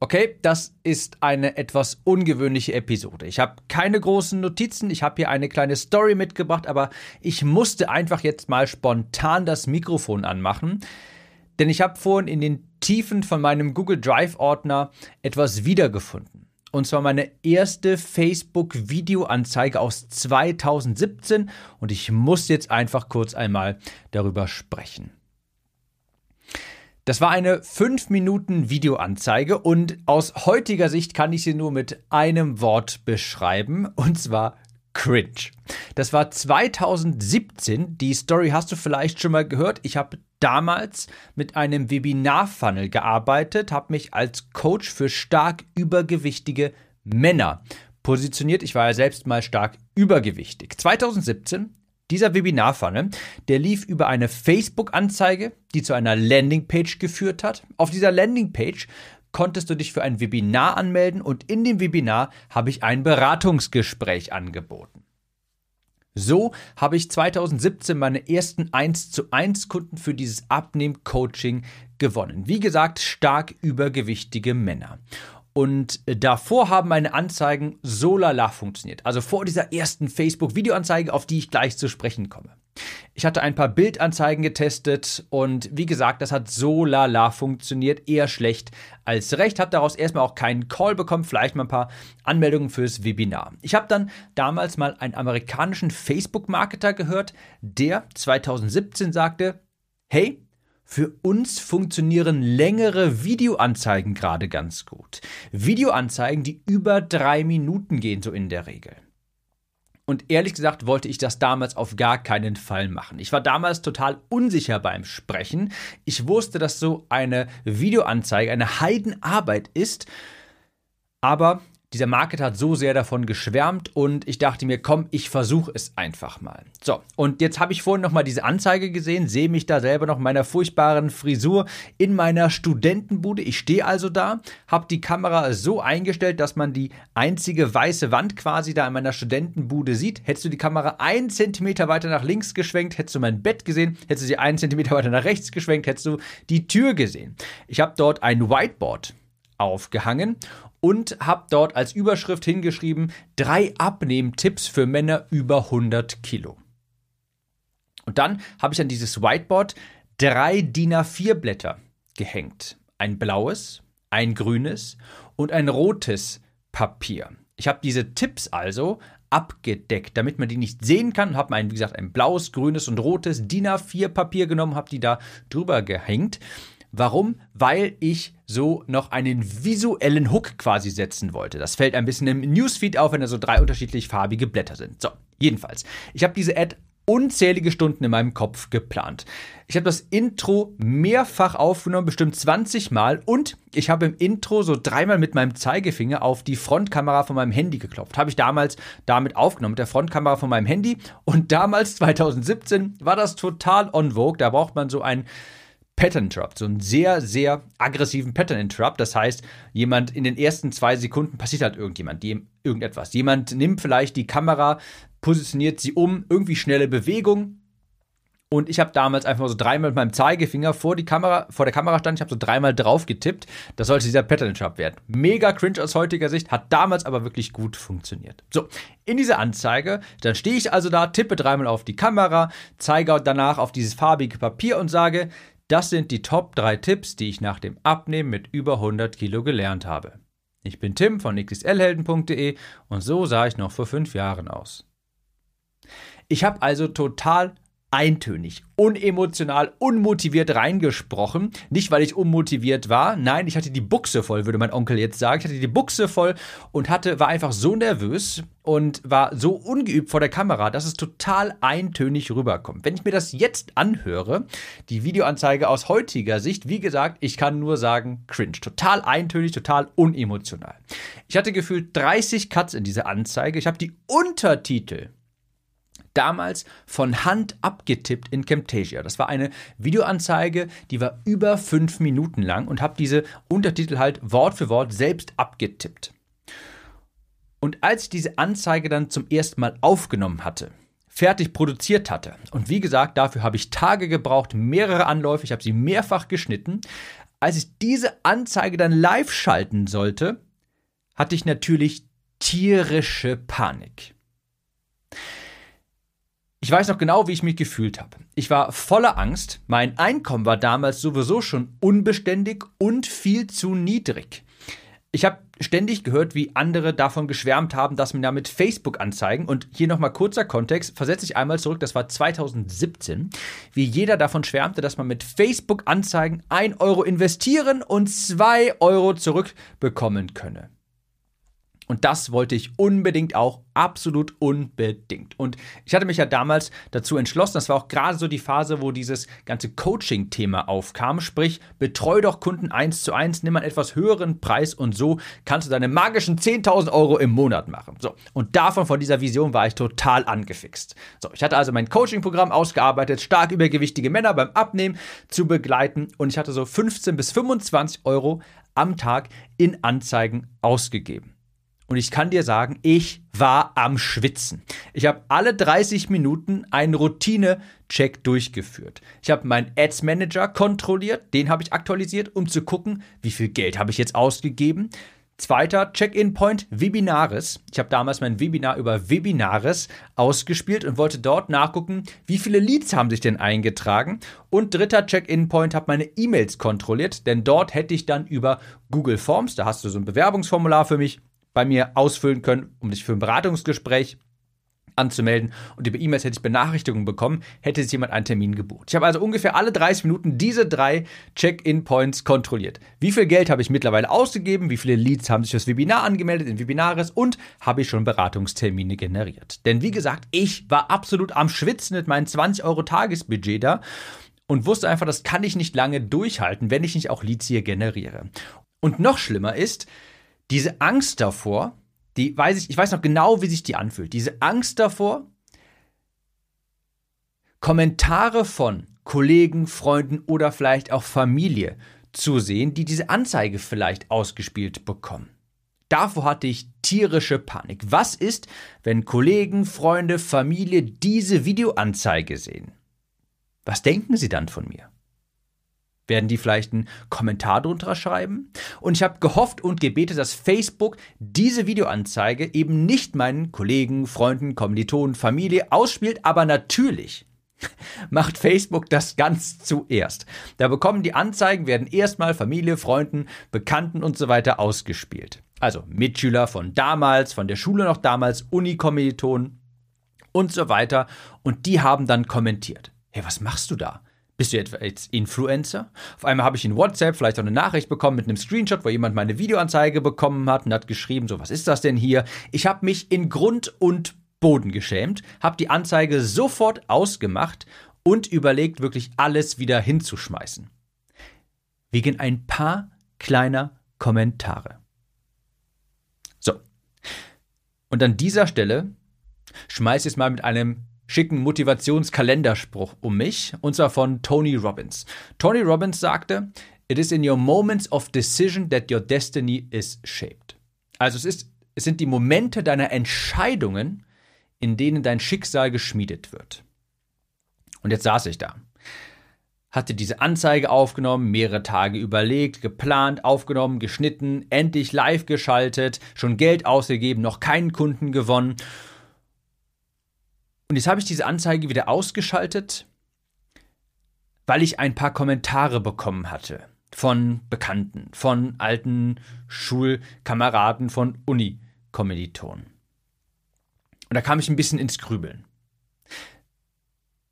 Okay, das ist eine etwas ungewöhnliche Episode. Ich habe keine großen Notizen, ich habe hier eine kleine Story mitgebracht, aber ich musste einfach jetzt mal spontan das Mikrofon anmachen, denn ich habe vorhin in den Tiefen von meinem Google Drive-Ordner etwas wiedergefunden. Und zwar meine erste Facebook-Videoanzeige aus 2017 und ich muss jetzt einfach kurz einmal darüber sprechen. Das war eine 5 Minuten Videoanzeige und aus heutiger Sicht kann ich sie nur mit einem Wort beschreiben und zwar cringe. Das war 2017. Die Story hast du vielleicht schon mal gehört. Ich habe damals mit einem Webinar-Funnel gearbeitet, habe mich als Coach für stark übergewichtige Männer positioniert. Ich war ja selbst mal stark übergewichtig. 2017 dieser Webinar-Funnel, der lief über eine Facebook-Anzeige, die zu einer Landingpage geführt hat. Auf dieser Landingpage konntest du dich für ein Webinar anmelden und in dem Webinar habe ich ein Beratungsgespräch angeboten. So habe ich 2017 meine ersten 1 zu 1 Kunden für dieses Abnehm-Coaching gewonnen. Wie gesagt, stark übergewichtige Männer. Und äh, davor haben meine Anzeigen so lala funktioniert. Also vor dieser ersten Facebook-Videoanzeige, auf die ich gleich zu sprechen komme. Ich hatte ein paar Bildanzeigen getestet und wie gesagt, das hat so lala funktioniert, eher schlecht als recht. Habe daraus erstmal auch keinen Call bekommen, vielleicht mal ein paar Anmeldungen fürs Webinar. Ich habe dann damals mal einen amerikanischen Facebook-Marketer gehört, der 2017 sagte, hey, für uns funktionieren längere Videoanzeigen gerade ganz gut. Videoanzeigen, die über drei Minuten gehen, so in der Regel. Und ehrlich gesagt wollte ich das damals auf gar keinen Fall machen. Ich war damals total unsicher beim Sprechen. Ich wusste, dass so eine Videoanzeige eine Heidenarbeit ist. Aber dieser Marketer hat so sehr davon geschwärmt und ich dachte mir, komm, ich versuche es einfach mal. So, und jetzt habe ich vorhin nochmal diese Anzeige gesehen, sehe mich da selber noch in meiner furchtbaren Frisur in meiner Studentenbude. Ich stehe also da, habe die Kamera so eingestellt, dass man die einzige weiße Wand quasi da in meiner Studentenbude sieht. Hättest du die Kamera einen Zentimeter weiter nach links geschwenkt, hättest du mein Bett gesehen. Hättest du sie einen Zentimeter weiter nach rechts geschwenkt, hättest du die Tür gesehen. Ich habe dort ein Whiteboard aufgehangen und habe dort als Überschrift hingeschrieben, drei Abnehmtipps für Männer über 100 Kilo. Und dann habe ich an dieses Whiteboard drei DIN A4 Blätter gehängt. Ein blaues, ein grünes und ein rotes Papier. Ich habe diese Tipps also abgedeckt, damit man die nicht sehen kann. Habe ein, wie gesagt, ein blaues, grünes und rotes DIN A4 Papier genommen, habe die da drüber gehängt Warum? Weil ich so noch einen visuellen Hook quasi setzen wollte. Das fällt ein bisschen im Newsfeed auf, wenn da so drei unterschiedlich farbige Blätter sind. So, jedenfalls. Ich habe diese Ad unzählige Stunden in meinem Kopf geplant. Ich habe das Intro mehrfach aufgenommen, bestimmt 20 Mal und ich habe im Intro so dreimal mit meinem Zeigefinger auf die Frontkamera von meinem Handy geklopft. Habe ich damals damit aufgenommen, mit der Frontkamera von meinem Handy und damals 2017 war das total on vogue. Da braucht man so ein Pattern Interrupt, so einen sehr, sehr aggressiven Pattern Interrupt. Das heißt, jemand in den ersten zwei Sekunden passiert halt irgendjemand, irgendetwas. Jemand nimmt vielleicht die Kamera, positioniert sie um, irgendwie schnelle Bewegung. Und ich habe damals einfach so dreimal mit meinem Zeigefinger vor, die Kamera, vor der Kamera stand, ich habe so dreimal drauf getippt. Das sollte dieser Pattern Interrupt werden. Mega cringe aus heutiger Sicht, hat damals aber wirklich gut funktioniert. So, in dieser Anzeige, dann stehe ich also da, tippe dreimal auf die Kamera, zeige danach auf dieses farbige Papier und sage, das sind die Top 3 Tipps, die ich nach dem Abnehmen mit über 100 Kilo gelernt habe. Ich bin Tim von xlhelden.de und so sah ich noch vor fünf Jahren aus. Ich habe also total eintönig, unemotional, unmotiviert reingesprochen. Nicht, weil ich unmotiviert war. Nein, ich hatte die Buchse voll, würde mein Onkel jetzt sagen. Ich hatte die Buchse voll und hatte, war einfach so nervös und war so ungeübt vor der Kamera, dass es total eintönig rüberkommt. Wenn ich mir das jetzt anhöre, die Videoanzeige aus heutiger Sicht, wie gesagt, ich kann nur sagen, cringe. Total eintönig, total unemotional. Ich hatte gefühlt 30 Cuts in dieser Anzeige. Ich habe die Untertitel damals von Hand abgetippt in Camtasia. Das war eine Videoanzeige, die war über fünf Minuten lang und habe diese Untertitel halt Wort für Wort selbst abgetippt. Und als ich diese Anzeige dann zum ersten Mal aufgenommen hatte, fertig produziert hatte, und wie gesagt, dafür habe ich Tage gebraucht, mehrere Anläufe, ich habe sie mehrfach geschnitten, als ich diese Anzeige dann live schalten sollte, hatte ich natürlich tierische Panik. Ich weiß noch genau, wie ich mich gefühlt habe. Ich war voller Angst. Mein Einkommen war damals sowieso schon unbeständig und viel zu niedrig. Ich habe ständig gehört, wie andere davon geschwärmt haben, dass man damit Facebook anzeigen. Und hier nochmal kurzer Kontext, versetze ich einmal zurück, das war 2017, wie jeder davon schwärmte, dass man mit Facebook Anzeigen 1 Euro investieren und 2 Euro zurückbekommen könne. Und das wollte ich unbedingt auch, absolut unbedingt. Und ich hatte mich ja damals dazu entschlossen, das war auch gerade so die Phase, wo dieses ganze Coaching-Thema aufkam, sprich, betreu doch Kunden eins zu eins, nimm einen etwas höheren Preis und so kannst du deine magischen 10.000 Euro im Monat machen. So, und davon, von dieser Vision war ich total angefixt. So, ich hatte also mein Coaching-Programm ausgearbeitet, stark übergewichtige Männer beim Abnehmen zu begleiten und ich hatte so 15 bis 25 Euro am Tag in Anzeigen ausgegeben. Und ich kann dir sagen, ich war am Schwitzen. Ich habe alle 30 Minuten einen Routine-Check durchgeführt. Ich habe meinen Ads Manager kontrolliert, den habe ich aktualisiert, um zu gucken, wie viel Geld habe ich jetzt ausgegeben. Zweiter Check-in-Point, Webinaris. Ich habe damals mein Webinar über Webinaris ausgespielt und wollte dort nachgucken, wie viele Leads haben sich denn eingetragen. Und dritter Check-in-Point, habe meine E-Mails kontrolliert, denn dort hätte ich dann über Google Forms, da hast du so ein Bewerbungsformular für mich, bei mir ausfüllen können, um sich für ein Beratungsgespräch anzumelden und über E-Mails hätte ich Benachrichtigungen bekommen, hätte sich jemand einen Termin gebucht. Ich habe also ungefähr alle 30 Minuten diese drei Check-in-Points kontrolliert. Wie viel Geld habe ich mittlerweile ausgegeben, wie viele Leads haben sich fürs Webinar angemeldet in Webinaris und habe ich schon Beratungstermine generiert. Denn wie gesagt, ich war absolut am Schwitzen mit meinem 20 Euro Tagesbudget da und wusste einfach, das kann ich nicht lange durchhalten, wenn ich nicht auch Leads hier generiere. Und noch schlimmer ist, diese Angst davor, die weiß ich, ich weiß noch genau, wie sich die anfühlt. Diese Angst davor, Kommentare von Kollegen, Freunden oder vielleicht auch Familie zu sehen, die diese Anzeige vielleicht ausgespielt bekommen. Davor hatte ich tierische Panik. Was ist, wenn Kollegen, Freunde, Familie diese Videoanzeige sehen? Was denken sie dann von mir? Werden die vielleicht einen Kommentar drunter schreiben? Und ich habe gehofft und gebetet, dass Facebook diese Videoanzeige eben nicht meinen Kollegen, Freunden, Kommilitonen, Familie ausspielt, aber natürlich macht Facebook das ganz zuerst. Da bekommen die Anzeigen, werden erstmal Familie, Freunden, Bekannten und so weiter ausgespielt. Also Mitschüler von damals, von der Schule noch damals, Unikommilitonen und so weiter. Und die haben dann kommentiert. Hey, was machst du da? Bist du etwa jetzt Influencer? Auf einmal habe ich in WhatsApp vielleicht auch eine Nachricht bekommen mit einem Screenshot, wo jemand meine Videoanzeige bekommen hat und hat geschrieben, so, was ist das denn hier? Ich habe mich in Grund und Boden geschämt, habe die Anzeige sofort ausgemacht und überlegt, wirklich alles wieder hinzuschmeißen. Wegen ein paar kleiner Kommentare. So. Und an dieser Stelle schmeiß ich es mal mit einem schicken Motivationskalenderspruch um mich, und zwar von Tony Robbins. Tony Robbins sagte, It is in your moments of decision that your destiny is shaped. Also es, ist, es sind die Momente deiner Entscheidungen, in denen dein Schicksal geschmiedet wird. Und jetzt saß ich da, hatte diese Anzeige aufgenommen, mehrere Tage überlegt, geplant, aufgenommen, geschnitten, endlich live geschaltet, schon Geld ausgegeben, noch keinen Kunden gewonnen und jetzt habe ich diese Anzeige wieder ausgeschaltet, weil ich ein paar Kommentare bekommen hatte von Bekannten, von alten Schulkameraden, von Uni-Kommilitonen. Und da kam ich ein bisschen ins Grübeln.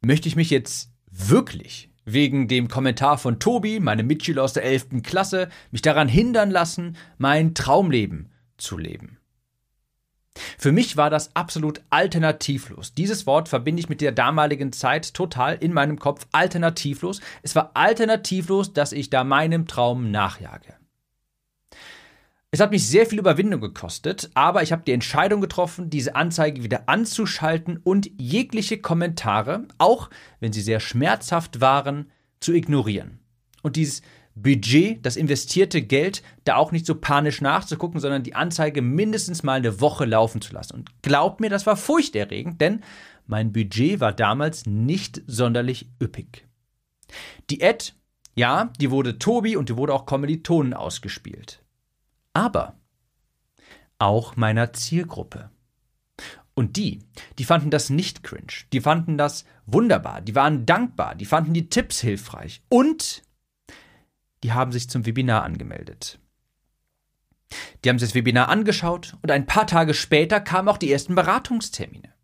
Möchte ich mich jetzt wirklich wegen dem Kommentar von Tobi, meinem Mitschüler aus der 11. Klasse, mich daran hindern lassen, mein Traumleben zu leben? Für mich war das absolut alternativlos. Dieses Wort verbinde ich mit der damaligen Zeit total in meinem Kopf alternativlos. Es war alternativlos, dass ich da meinem Traum nachjage. Es hat mich sehr viel Überwindung gekostet, aber ich habe die Entscheidung getroffen, diese Anzeige wieder anzuschalten und jegliche Kommentare, auch wenn sie sehr schmerzhaft waren, zu ignorieren. Und dieses Budget, das investierte Geld, da auch nicht so panisch nachzugucken, sondern die Anzeige mindestens mal eine Woche laufen zu lassen. Und glaubt mir, das war furchterregend, denn mein Budget war damals nicht sonderlich üppig. Die Ad Ja, die wurde Tobi und die wurde auch Kommilitonen ausgespielt. Aber auch meiner Zielgruppe. Und die, die fanden das nicht cringe. Die fanden das wunderbar. Die waren dankbar. Die fanden die Tipps hilfreich. Und die haben sich zum Webinar angemeldet. Die haben sich das Webinar angeschaut und ein paar Tage später kamen auch die ersten Beratungstermine.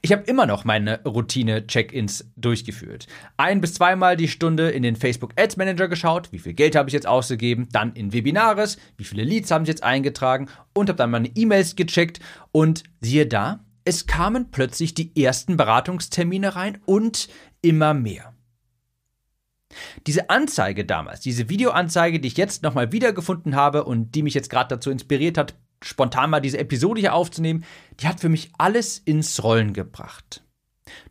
Ich habe immer noch meine Routine-Check-ins durchgeführt. Ein bis zweimal die Stunde in den Facebook Ads Manager geschaut, wie viel Geld habe ich jetzt ausgegeben, dann in Webinares, wie viele Leads haben sich jetzt eingetragen und habe dann meine E-Mails gecheckt und siehe da, es kamen plötzlich die ersten Beratungstermine rein und immer mehr. Diese Anzeige damals, diese Videoanzeige, die ich jetzt nochmal wiedergefunden habe und die mich jetzt gerade dazu inspiriert hat, spontan mal diese Episode hier aufzunehmen, die hat für mich alles ins Rollen gebracht.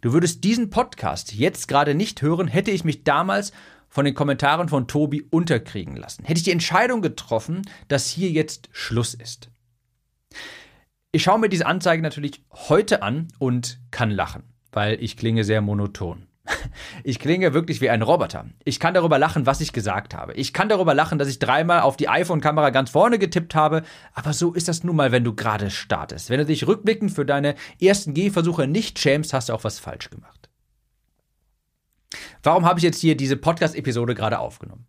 Du würdest diesen Podcast jetzt gerade nicht hören, hätte ich mich damals von den Kommentaren von Tobi unterkriegen lassen. Hätte ich die Entscheidung getroffen, dass hier jetzt Schluss ist. Ich schaue mir diese Anzeige natürlich heute an und kann lachen, weil ich klinge sehr monoton. Ich klinge wirklich wie ein Roboter. Ich kann darüber lachen, was ich gesagt habe. Ich kann darüber lachen, dass ich dreimal auf die iPhone-Kamera ganz vorne getippt habe. Aber so ist das nun mal, wenn du gerade startest. Wenn du dich rückblickend für deine ersten Gehversuche nicht schämst, hast du auch was falsch gemacht. Warum habe ich jetzt hier diese Podcast-Episode gerade aufgenommen?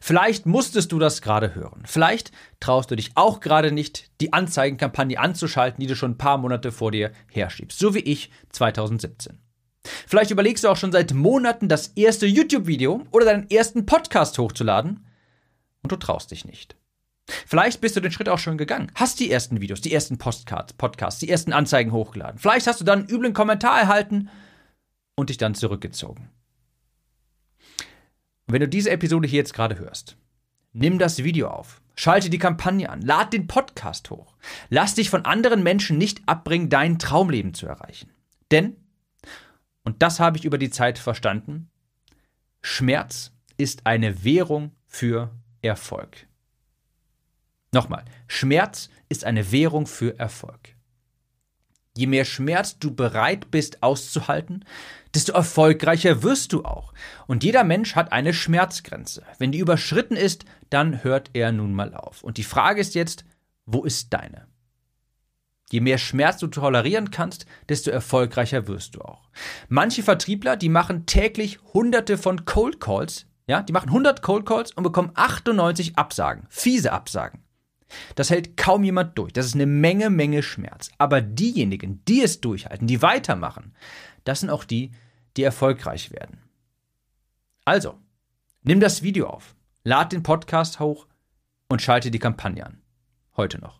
Vielleicht musstest du das gerade hören. Vielleicht traust du dich auch gerade nicht, die Anzeigenkampagne anzuschalten, die du schon ein paar Monate vor dir herschiebst. So wie ich 2017. Vielleicht überlegst du auch schon seit Monaten, das erste YouTube-Video oder deinen ersten Podcast hochzuladen und du traust dich nicht. Vielleicht bist du den Schritt auch schon gegangen, hast die ersten Videos, die ersten Postcards, Podcasts, die ersten Anzeigen hochgeladen. Vielleicht hast du dann einen üblen Kommentar erhalten und dich dann zurückgezogen. Und wenn du diese Episode hier jetzt gerade hörst, nimm das Video auf, schalte die Kampagne an, lad den Podcast hoch. Lass dich von anderen Menschen nicht abbringen, dein Traumleben zu erreichen. Denn und das habe ich über die Zeit verstanden, Schmerz ist eine Währung für Erfolg. Nochmal, Schmerz ist eine Währung für Erfolg. Je mehr Schmerz du bereit bist auszuhalten, desto erfolgreicher wirst du auch. Und jeder Mensch hat eine Schmerzgrenze. Wenn die überschritten ist, dann hört er nun mal auf. Und die Frage ist jetzt, wo ist deine? Je mehr Schmerz du tolerieren kannst, desto erfolgreicher wirst du auch. Manche Vertriebler, die machen täglich hunderte von Cold Calls, ja, die machen 100 Cold Calls und bekommen 98 Absagen, fiese Absagen. Das hält kaum jemand durch. Das ist eine Menge, Menge Schmerz. Aber diejenigen, die es durchhalten, die weitermachen, das sind auch die, die erfolgreich werden. Also, nimm das Video auf, lad den Podcast hoch und schalte die Kampagne an. Heute noch.